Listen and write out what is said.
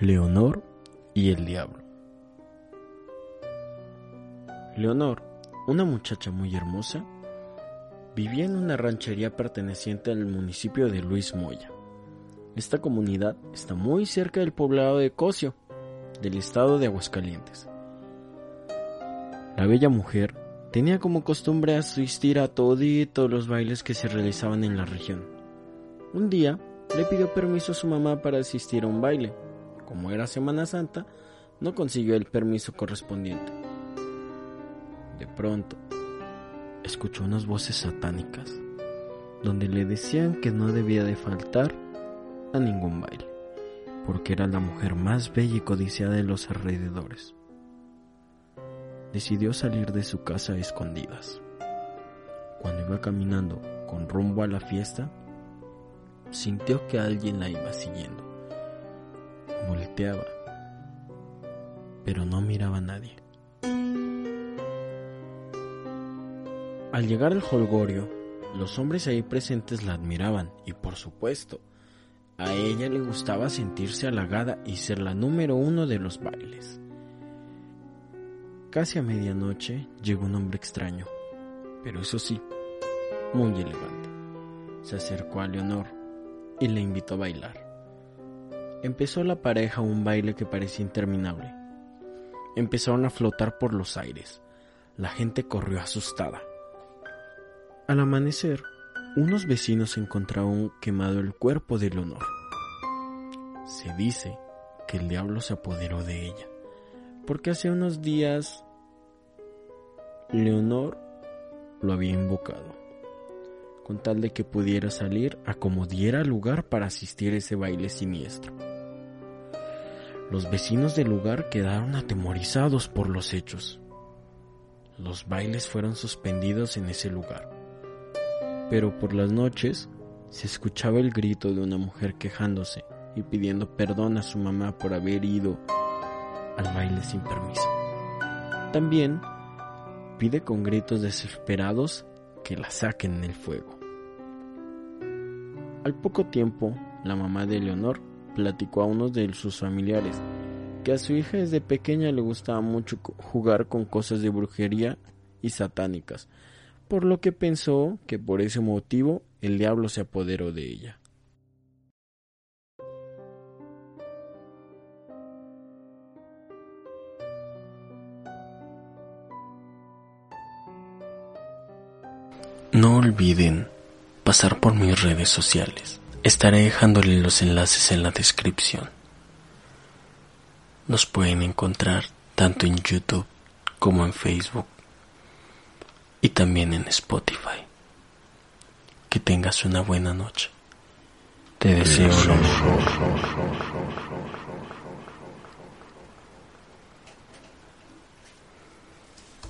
Leonor y el diablo. Leonor, una muchacha muy hermosa, vivía en una ranchería perteneciente al municipio de Luis Moya. Esta comunidad está muy cerca del poblado de Cosio, del estado de Aguascalientes. La bella mujer tenía como costumbre asistir a todos los bailes que se realizaban en la región. Un día le pidió permiso a su mamá para asistir a un baile como era Semana Santa, no consiguió el permiso correspondiente. De pronto, escuchó unas voces satánicas, donde le decían que no debía de faltar a ningún baile, porque era la mujer más bella y codiciada de los alrededores. Decidió salir de su casa a escondidas. Cuando iba caminando con rumbo a la fiesta, sintió que alguien la iba siguiendo volteaba, pero no miraba a nadie. Al llegar al holgorio, los hombres ahí presentes la admiraban y por supuesto, a ella le gustaba sentirse halagada y ser la número uno de los bailes. Casi a medianoche llegó un hombre extraño, pero eso sí, muy elegante. Se acercó a Leonor y le invitó a bailar empezó la pareja un baile que parecía interminable. Empezaron a flotar por los aires. La gente corrió asustada. Al amanecer, unos vecinos encontraron quemado el cuerpo de Leonor. Se dice que el diablo se apoderó de ella, porque hace unos días Leonor lo había invocado, con tal de que pudiera salir a como diera lugar para asistir a ese baile siniestro. Los vecinos del lugar quedaron atemorizados por los hechos. Los bailes fueron suspendidos en ese lugar, pero por las noches se escuchaba el grito de una mujer quejándose y pidiendo perdón a su mamá por haber ido al baile sin permiso. También pide con gritos desesperados que la saquen del fuego. Al poco tiempo, la mamá de Leonor platicó a uno de sus familiares que a su hija desde pequeña le gustaba mucho jugar con cosas de brujería y satánicas, por lo que pensó que por ese motivo el diablo se apoderó de ella. No olviden pasar por mis redes sociales. Estaré dejándole los enlaces en la descripción. Nos pueden encontrar tanto en YouTube como en Facebook y también en Spotify. Que tengas una buena noche. Te deseo lo mejor.